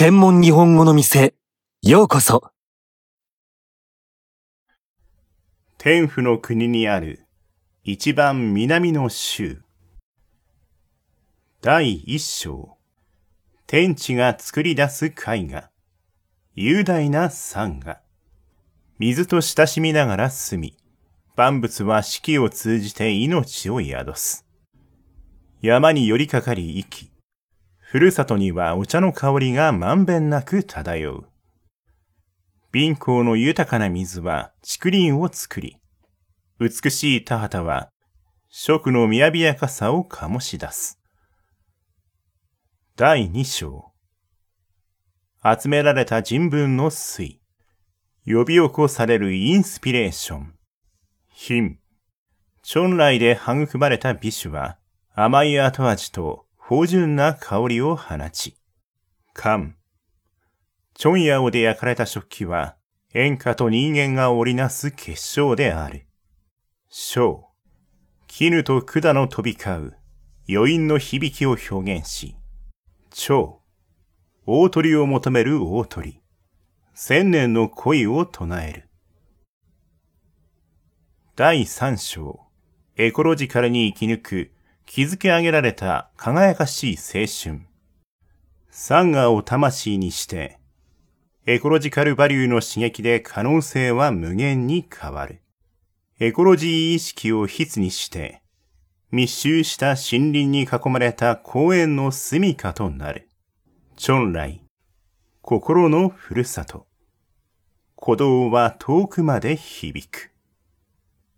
専門日本語の店、ようこそ。天府の国にある一番南の州。第一章。天地が作り出す絵画。雄大な山河。水と親しみながら住み、万物は四季を通じて命を宿す。山に寄りかかり生き、ふるさとにはお茶の香りがまんべんなく漂う。貧乏の豊かな水は竹林を作り、美しい田畑は食の雅やびやかさを醸し出す。第二章。集められた人文の水。呼び起こされるインスピレーション。品。チ来で育まれた美酒は甘い後味と芳醇な香りを放ち、缶。チョンヤオで焼かれた食器は、演歌と人間が織りなす結晶である。章。絹と管の飛び交う余韻の響きを表現し、蝶。大鳥を求める大鳥。千年の恋を唱える。第三章。エコロジカルに生き抜く築き上げられた輝かしい青春。サンガを魂にして、エコロジカルバリューの刺激で可能性は無限に変わる。エコロジー意識を筆にして、密集した森林に囲まれた公園の住処となる。チョンライ、心のふるさと。鼓動は遠くまで響く。